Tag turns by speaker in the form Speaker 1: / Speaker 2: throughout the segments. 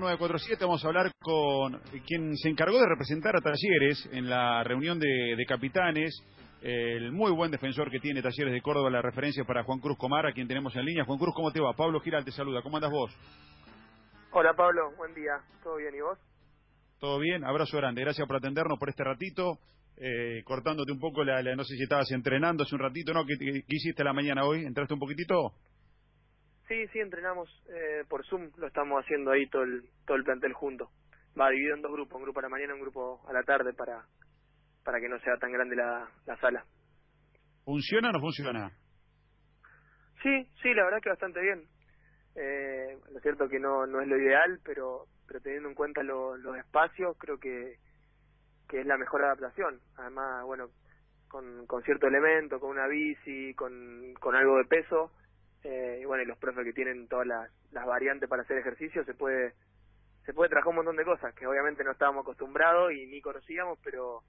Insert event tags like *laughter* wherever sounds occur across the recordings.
Speaker 1: 947 vamos a hablar con quien se encargó de representar a Talleres en la reunión de, de capitanes, el muy buen defensor que tiene Talleres de Córdoba, la referencia para Juan Cruz Comar, a quien tenemos en línea. Juan Cruz, ¿cómo te va? Pablo Giral te saluda, ¿cómo andas vos?
Speaker 2: Hola Pablo, buen día, ¿todo bien y vos?
Speaker 1: Todo bien, abrazo grande, gracias por atendernos por este ratito, eh, cortándote un poco, la, la, no sé si estabas entrenando hace un ratito, ¿no? ¿Qué, qué, qué hiciste la mañana hoy? ¿Entraste un poquitito?
Speaker 2: Sí, sí, entrenamos eh, por Zoom, lo estamos haciendo ahí todo el, todo el plantel junto. Va dividido en dos grupos, un grupo a la mañana y un grupo a la tarde para, para que no sea tan grande la, la sala.
Speaker 1: ¿Funciona o no funciona?
Speaker 2: Sí, sí, la verdad que bastante bien. Eh, lo cierto que no, no es lo ideal, pero, pero teniendo en cuenta lo, los espacios, creo que, que es la mejor adaptación. Además, bueno, con, con cierto elemento, con una bici, con, con algo de peso, eh, y bueno, y los profes que tienen todas las, las variantes para hacer ejercicio, se puede se puede trabajar un montón de cosas que obviamente no estábamos acostumbrados y ni conocíamos, pero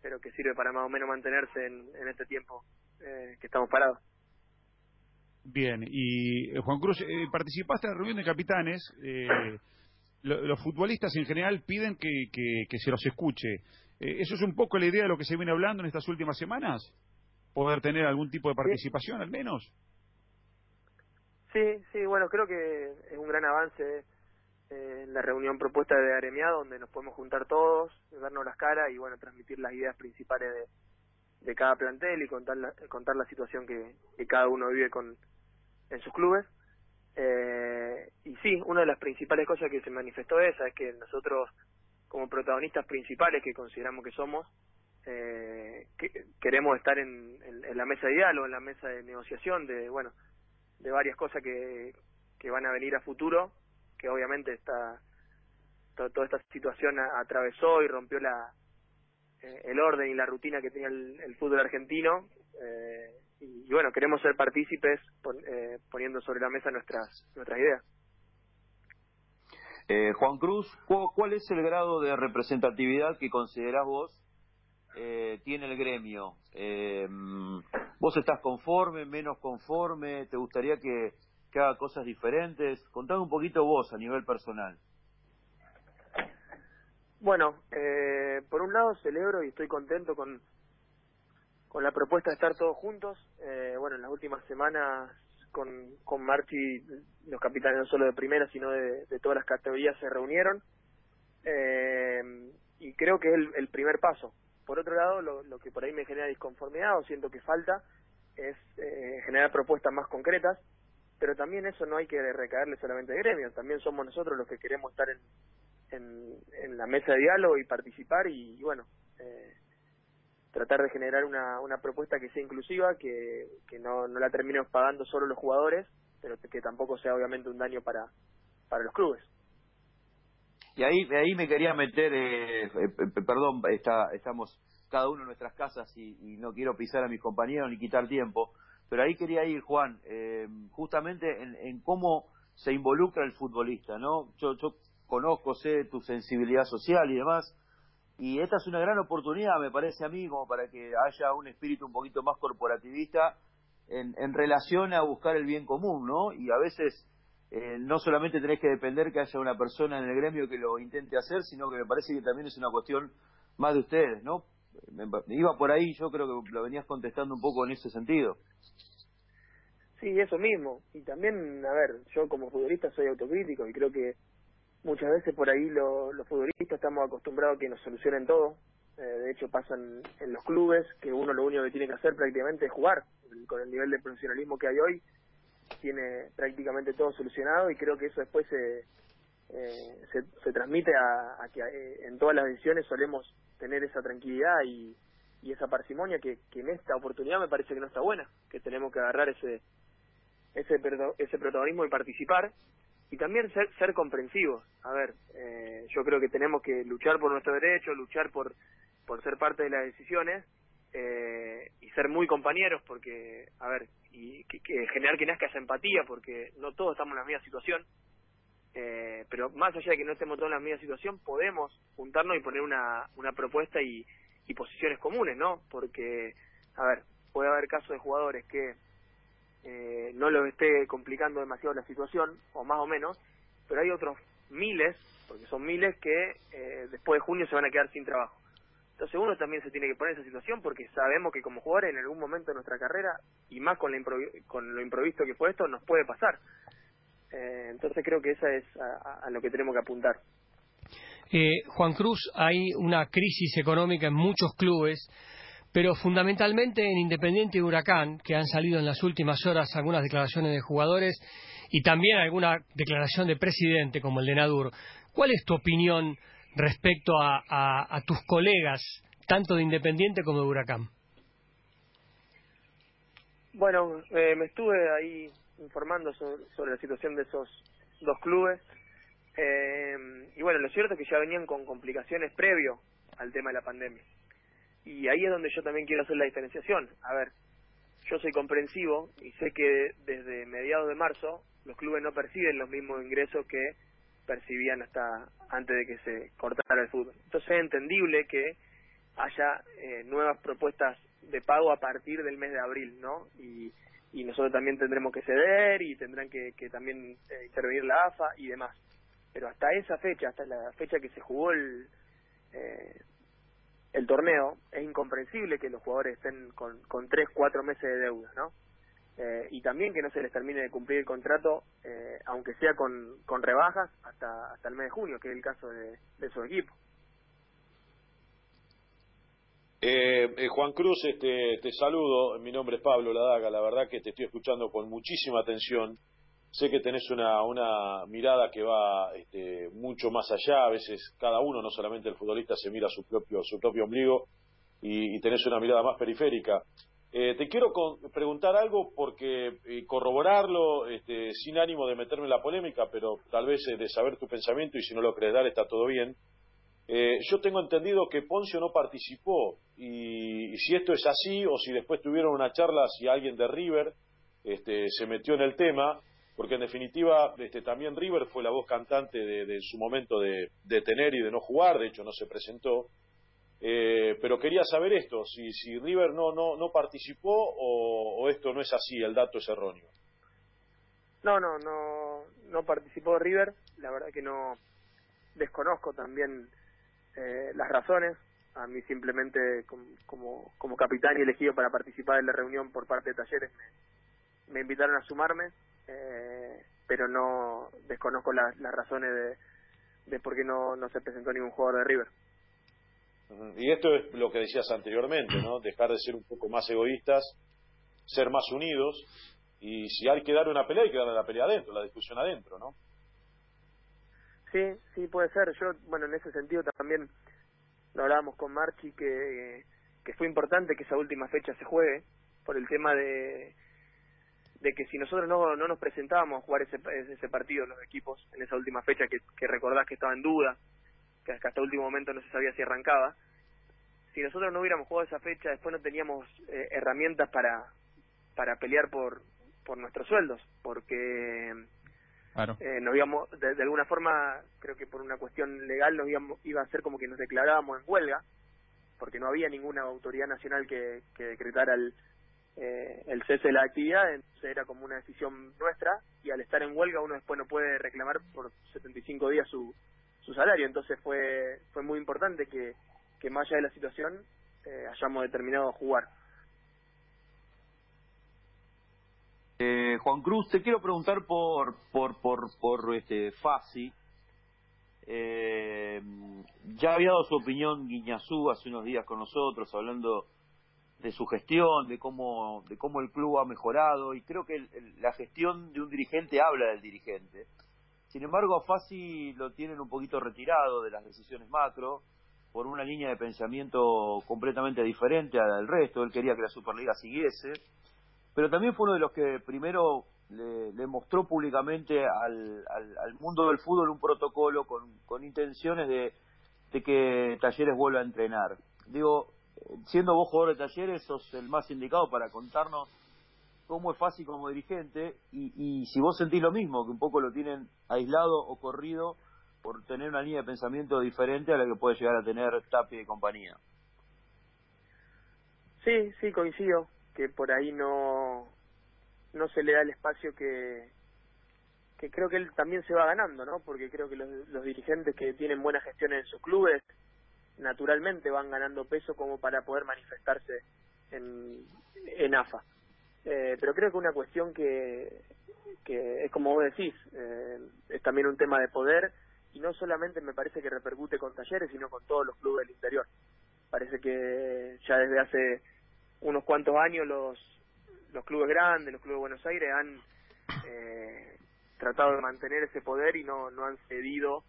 Speaker 2: pero que sirve para más o menos mantenerse en, en este tiempo eh, que estamos parados.
Speaker 1: Bien, y eh, Juan Cruz, eh, participaste en la reunión de capitanes. Eh, lo, los futbolistas en general piden que, que, que se los escuche. Eh, ¿Eso es un poco la idea de lo que se viene hablando en estas últimas semanas? ¿Poder tener algún tipo de participación al menos?
Speaker 2: Sí, sí, bueno, creo que es un gran avance eh, la reunión propuesta de Aremiado, donde nos podemos juntar todos, darnos las caras y bueno, transmitir las ideas principales de, de cada plantel y contar la, contar la situación que, que cada uno vive con en sus clubes. Eh, y sí, una de las principales cosas que se manifestó esa es que nosotros, como protagonistas principales que consideramos que somos, eh, que, queremos estar en, en, en la mesa de diálogo, en la mesa de negociación, de bueno, de varias cosas que, que van a venir a futuro, que obviamente esta to, toda esta situación atravesó y rompió la eh, el orden y la rutina que tenía el, fútbol argentino eh, y, bueno queremos ser partícipes pon, eh, poniendo sobre la mesa nuestras nuestras ideas.
Speaker 3: Eh, Juan Cruz ¿cuál es el grado de representatividad que considerás vos eh, tiene el gremio eh, ¿Vos estás conforme, menos conforme? ¿Te gustaría que, haga cosas diferentes? Contame un poquito vos a nivel personal.
Speaker 2: Bueno, eh, por un lado celebro y estoy contento con, con la propuesta de estar todos juntos. Eh, bueno, en las últimas semanas con, con Marchi, los capitanes no solo de primera, sino de, de todas las categorías se reunieron. Eh, y creo que es el, el primer paso. Por otro lado, lo, que por ahí me genera disconformidad o siento que falta es eh, generar propuestas más concretas, pero también eso no hay que recaerle solamente al gremio, también somos nosotros los que queremos estar en, en, la mesa de diálogo y participar y, y bueno, eh, tratar de generar una, una propuesta que sea inclusiva, que, que no, no la terminemos pagando solo los jugadores, pero que tampoco sea obviamente un daño para, para los clubes.
Speaker 3: Y ahí, ahí me quería meter, eh, eh, perdón, está, estamos cada uno en nuestras casas y, no quiero pisar a mis compañeros ni quitar tiempo, pero ahí quería ir, Juan, eh, justamente en, en, cómo se involucra el futbolista, ¿no? Yo, yo conozco, sé tu sensibilidad social y demás, y esta es una gran oportunidad, me parece a mí, como para que haya un espíritu un poquito más corporativista en, en relación a buscar el bien común, ¿no? Y a veces eh, no solamente tenés que depender que haya una persona en el gremio que lo intente hacer, sino que me parece que también es una cuestión más de ustedes, ¿no? Me, iba por ahí, yo creo que lo venías contestando un poco en ese sentido.
Speaker 2: Sí, eso mismo. Y también, a ver, yo como futbolista soy autocrítico y creo que muchas veces por ahí lo, los futbolistas estamos acostumbrados a que nos solucionen todo. Eh, de hecho, pasan en los clubes que uno lo único que tiene que hacer prácticamente es jugar. Con el nivel de profesionalismo que hay hoy, tiene prácticamente todo solucionado y creo que eso después se, eh, se, transmite a, a que eh, en todas las decisiones solemos tener esa tranquilidad y, y esa parsimonia que, que, en esta oportunidad me parece que no está buena, que tenemos que agarrar ese ese, ese protagonismo y participar y también ser, ser comprensivos. A ver, eh, yo creo que tenemos que luchar por nuestro derecho, luchar por, por ser parte de las decisiones eh, y ser muy compañeros porque, a ver, y que, que generar que nazca esa empatía porque no todos estamos en la misma situación, eh, pero más allá de que no estemos todos en la misma situación, podemos juntarnos y poner una, una propuesta y, y posiciones comunes, ¿no? Porque, a ver, puede haber casos de jugadores que eh, no los esté complicando demasiado la situación, o más o menos, pero hay otros miles, porque son miles que eh, después de junio se van a quedar sin trabajo. Entonces uno también se tiene que poner en esa situación porque sabemos que como jugadores en algún momento de nuestra carrera, y más con, la con lo improvisto que fue esto, nos puede pasar. Eh, entonces creo que esa es a, lo que tenemos que apuntar.
Speaker 4: Eh, Juan Cruz, hay una crisis económica en muchos clubes, pero fundamentalmente en Independiente y Huracán, que han salido en las últimas horas algunas declaraciones de jugadores y también alguna declaración de presidente como el de Nadur. ¿Cuál es tu opinión respecto a, tus colegas, tanto de Independiente como de Huracán?
Speaker 2: Bueno, eh, me estuve ahí informando sobre, la situación de esos dos clubes. Eh, y bueno, lo cierto es que ya venían con complicaciones previo al tema de la pandemia. Y ahí es donde yo también quiero hacer la diferenciación. A ver, yo soy comprensivo y sé que desde mediados de marzo los clubes no perciben los mismos ingresos que percibían hasta antes de que se cortara el fútbol. Entonces es entendible que haya eh, nuevas propuestas de pago a partir del mes de abril, ¿no? Y, y nosotros también tendremos que ceder y tendrán que, que también eh, intervenir la AFA y demás. Pero hasta esa fecha, hasta la fecha que se jugó el, eh, el torneo, es incomprensible que los jugadores estén con, con tres, cuatro meses de deuda, ¿no? Eh, y también que no se les termine de cumplir el contrato, eh, aunque sea con, con rebajas, hasta, hasta el mes de junio, que es el caso de, de su equipo.
Speaker 5: Eh, Juan Cruz, este, te saludo. Mi nombre es Pablo Ladaga. La verdad que te estoy escuchando con muchísima atención. Sé que tenés una, una mirada que va este, mucho más allá. A veces cada uno, no solamente el futbolista, se mira su propio, su propio ombligo y tenés una mirada más periférica. Eh, te quiero preguntar algo porque eh, corroborarlo este, sin ánimo de meterme en la polémica, pero tal vez eh, de saber tu pensamiento y si no lo crees dar está todo bien. yo tengo entendido que Poncio no participó y, si esto es así o si después tuvieron una charla si alguien de River este, se metió en el tema, porque en definitiva este, también River fue la voz cantante de, su momento de, de tener y de no jugar, de hecho no se presentó. Eh, pero quería saber esto, si, si River no, no, no participó o, esto no es así, el dato es erróneo.
Speaker 2: No, no, no, no participó River, la verdad que no desconozco también eh, las razones, a mí simplemente como, como, capitán y elegido para participar en la reunión por parte de Talleres me, invitaron a sumarme, eh, pero no desconozco las razones de, de por qué no, no se presentó ningún jugador de River.
Speaker 5: Y esto es lo que decías anteriormente, ¿no? *clears throat* Dejar de ser un poco más egoístas, ser más unidos, y si hay que dar una pelea, hay que darle la pelea adentro, la discusión adentro, ¿no?
Speaker 2: Sí, sí, puede ser. Yo, bueno, en ese sentido también lo hablábamos con Marchi, que, que fue importante que esa última fecha se juegue, por el tema de, de que si nosotros no, no nos presentábamos a jugar ese, ese partido, los equipos, en esa última fecha que, que recordás que estaba en duda, que hasta el último momento no se sabía si arrancaba. Si nosotros no hubiéramos jugado esa fecha, después no teníamos eh, herramientas para, para pelear por, por nuestros sueldos, porque eh, nos íbamos, de, alguna forma, creo que por una cuestión legal nos íbamos, iba a ser como que nos declarábamos en huelga, porque no había ninguna autoridad nacional que, que decretara el, eh, el cese de la actividad, entonces era como una decisión nuestra, y al estar en huelga uno después no puede reclamar por 75 días su, su salario. Entonces fue, fue muy importante que, que más allá de la situación eh, hayamos determinado jugar.
Speaker 3: Eh, Juan Cruz, te quiero preguntar por por por, por este Fasi. Eh, ya había dado su opinión Guiñazú hace unos días con nosotros, hablando de su gestión, de cómo de cómo el club ha mejorado y creo que la gestión de un dirigente habla del dirigente. Sin embargo, a Fasi lo tienen un poquito retirado de las decisiones macro por una línea de pensamiento completamente diferente a la del resto. Él quería que la Superliga siguiese, pero también fue uno de los que primero le, mostró públicamente al, al, mundo del fútbol un protocolo con, con intenciones de, de que Talleres vuelva a entrenar. Digo, siendo vos jugador de Talleres, sos el más indicado para contarnos cómo es fácil como dirigente y, si vos sentís lo mismo, que un poco lo tienen aislado o corrido por tener una línea de pensamiento diferente a la que puede llegar a tener Tapi y compañía.
Speaker 2: Sí, sí, coincido, que por ahí no, no se le da el espacio que, que creo que él también se va ganando, ¿no? Porque creo que los, los dirigentes que tienen buena gestión en sus clubes naturalmente van ganando peso como para poder manifestarse en, en AFA. Eh, pero creo que una cuestión que, que es como vos decís, eh, es también un tema de poder y no solamente me parece que repercute con talleres, sino con todos los clubes del interior. Parece que ya desde hace unos cuantos años los, los clubes grandes, los clubes de Buenos Aires han eh, tratado de mantener ese poder y no, no han cedido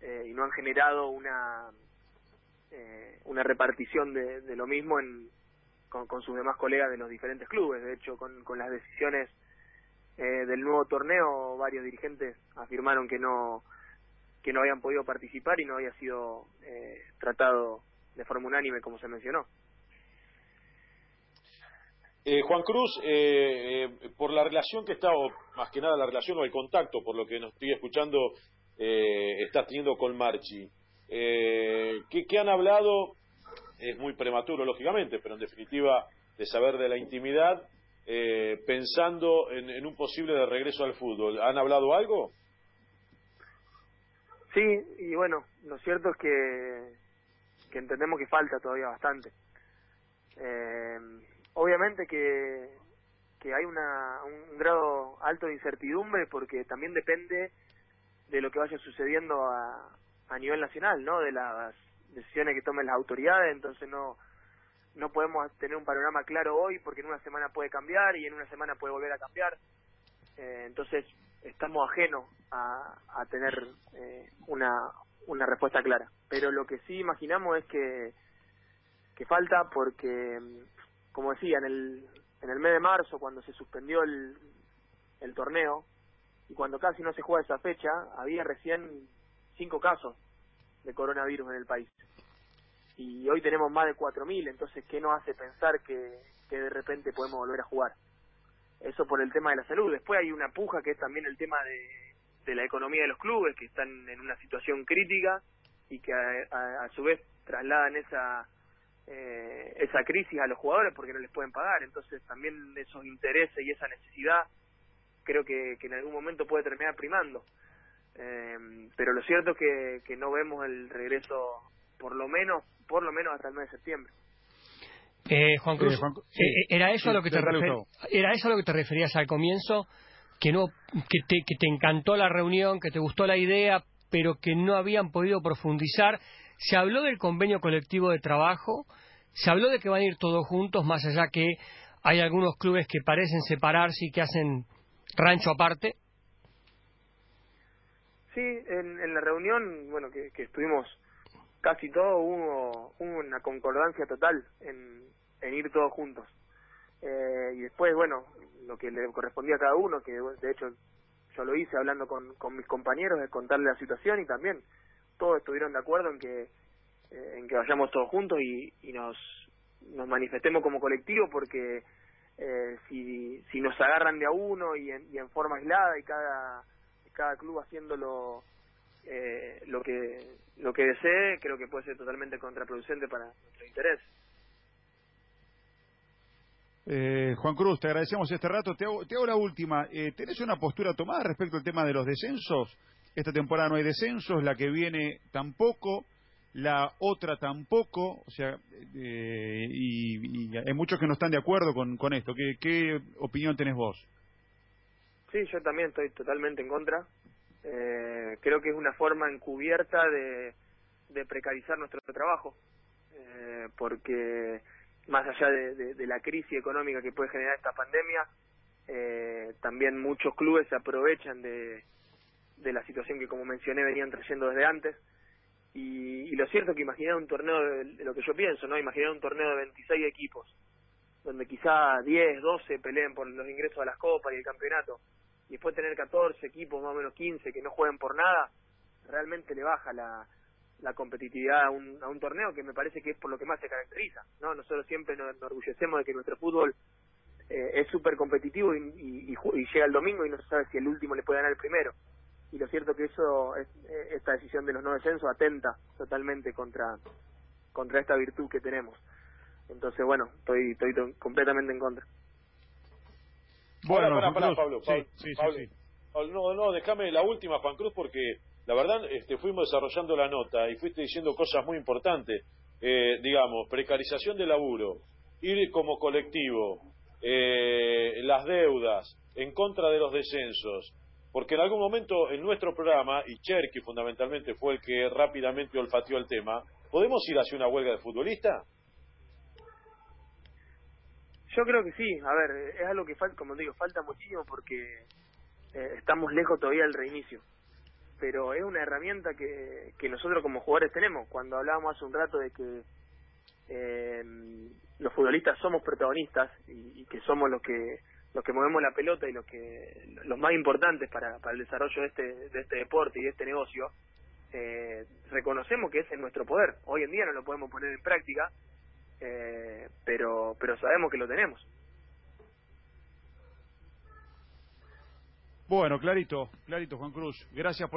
Speaker 2: eh, y no han generado una eh, una repartición de, de lo mismo en, con, sus demás colegas de los diferentes clubes. De hecho, con, con las decisiones eh, del nuevo torneo, varios dirigentes afirmaron que no que no habían podido participar y no había sido eh, tratado de forma unánime, como se mencionó.
Speaker 5: Eh, Juan Cruz, eh, eh, por la relación que está, o más que nada la relación o el contacto, por lo que nos estoy escuchando, eh, estás teniendo con Marchi, eh, ¿qué, ¿qué, han hablado? Es muy prematuro, lógicamente, pero en definitiva, de saber de la intimidad, eh, pensando en, en, un posible de regreso al fútbol. ¿Han hablado algo?
Speaker 2: Sí, y bueno, lo cierto es que, que entendemos que falta todavía bastante. Eh, obviamente que, que hay una, un grado alto de incertidumbre porque también depende de lo que vaya sucediendo a, a nivel nacional, ¿no? De las decisiones que tomen las autoridades, entonces no no podemos tener un panorama claro hoy porque en una semana puede cambiar y en una semana puede volver a cambiar. Eh, entonces estamos ajenos a, a tener eh, una una respuesta clara. Pero lo que sí imaginamos es que que falta porque como decía, en el, en el mes de marzo, cuando se suspendió el, el torneo, y cuando casi no se juega esa fecha, había recién cinco casos de coronavirus en el país. Y hoy tenemos más de 4.000, entonces, ¿qué nos hace pensar que, que de repente podemos volver a jugar? Eso por el tema de la salud. Después hay una puja que es también el tema de, de la economía de los clubes, que están en una situación crítica y que a, a, su vez trasladan esa eh, esa crisis a los jugadores porque no les pueden pagar. Entonces también esos intereses y esa necesidad creo que, que en algún momento puede terminar primando. Eh, pero lo cierto es que, que no vemos el regreso por lo menos por lo menos hasta el mes de septiembre.
Speaker 4: Eh, Juan Cruz, eh, Juan, sí, ¿era eso sí, a lo que te era eso a lo que te referías al comienzo? Que no que te, que te encantó la reunión, que te gustó la idea, pero que no habían podido profundizar se habló del convenio colectivo de trabajo, se habló de que van a ir todos juntos, más allá que hay algunos clubes que parecen separarse y que hacen rancho aparte.
Speaker 2: Sí, en, en la reunión, bueno, que, que estuvimos casi todos, hubo, hubo, una concordancia total en, en ir todos juntos. Eh, y después, bueno, lo que le correspondía a cada uno, que de hecho yo lo hice hablando con, con mis compañeros, de contarle la situación y también todos estuvieron de acuerdo en que eh, en que vayamos todos juntos y, y nos nos manifestemos como colectivo porque eh, si si nos agarran de a uno y en, y en forma aislada y cada cada club haciéndolo eh, lo que lo que desee creo que puede ser totalmente contraproducente para nuestro interés
Speaker 1: eh, Juan Cruz, te agradecemos este rato. Te hago, te hago la última. Eh, ¿Tenés una postura tomada respecto al tema de los descensos? Esta temporada no hay descensos, la que viene tampoco, la otra tampoco, o sea, eh, y, hay muchos que no están de acuerdo con, con esto. ¿Qué, ¿Qué opinión tenés vos?
Speaker 2: Sí, yo también estoy totalmente en contra. Eh, creo que es una forma encubierta de, precarizar nuestro trabajo, eh, porque más allá de, la crisis económica que puede generar esta pandemia, eh, también muchos clubes se aprovechan de, de la situación que, como mencioné, venían trayendo desde antes. Y, y lo cierto es que imaginar un torneo, de, de, lo que yo pienso, ¿no? Imaginar un torneo de 26 equipos, donde quizá 10, 12 peleen por los ingresos a las copas y el campeonato, y después tener 14 equipos, más o menos 15, que no jueguen por nada, realmente le baja la, la competitividad a un, a un torneo que me parece que es por lo que más se caracteriza, ¿no? Nosotros siempre nos enorgullecemos de que nuestro fútbol eh, es súper competitivo y, y, y, llega el domingo y no se sabe si el último le puede ganar el primero. Y lo cierto que eso es, esta decisión de los no descensos atenta totalmente contra contra esta virtud que tenemos. Entonces bueno estoy estoy completamente en contra
Speaker 5: bueno para, para, Pablo, Pablo,
Speaker 1: sí, sí,
Speaker 5: Pablo,
Speaker 1: sí,
Speaker 5: Oh, no, no, déjame la última, Juan Cruz, porque la verdad este, fuimos desarrollando la nota y fuiste diciendo cosas muy importantes. Eh, digamos, precarización de laburo, ir como colectivo, eh, las deudas, en contra de los descensos, porque en algún momento en nuestro programa, y Cherky fundamentalmente fue el que rápidamente olfateó el tema, ¿podemos ir hacia una huelga de futbolista?
Speaker 2: Yo creo que sí, a ver, es algo que falta, como digo, falta muchísimo porque eh, estamos lejos todavía del reinicio. Pero es una herramienta que, que nosotros como jugadores tenemos. Cuando hablábamos hace un rato de que eh, los futbolistas somos protagonistas y, que somos los que los que movemos la pelota y los que los más importantes para, para el desarrollo de este de este deporte y de este negocio eh, reconocemos que ese es nuestro poder hoy en día no lo podemos poner en práctica eh, pero pero sabemos que lo tenemos.
Speaker 1: Bueno clarito clarito Juan Cruz gracias por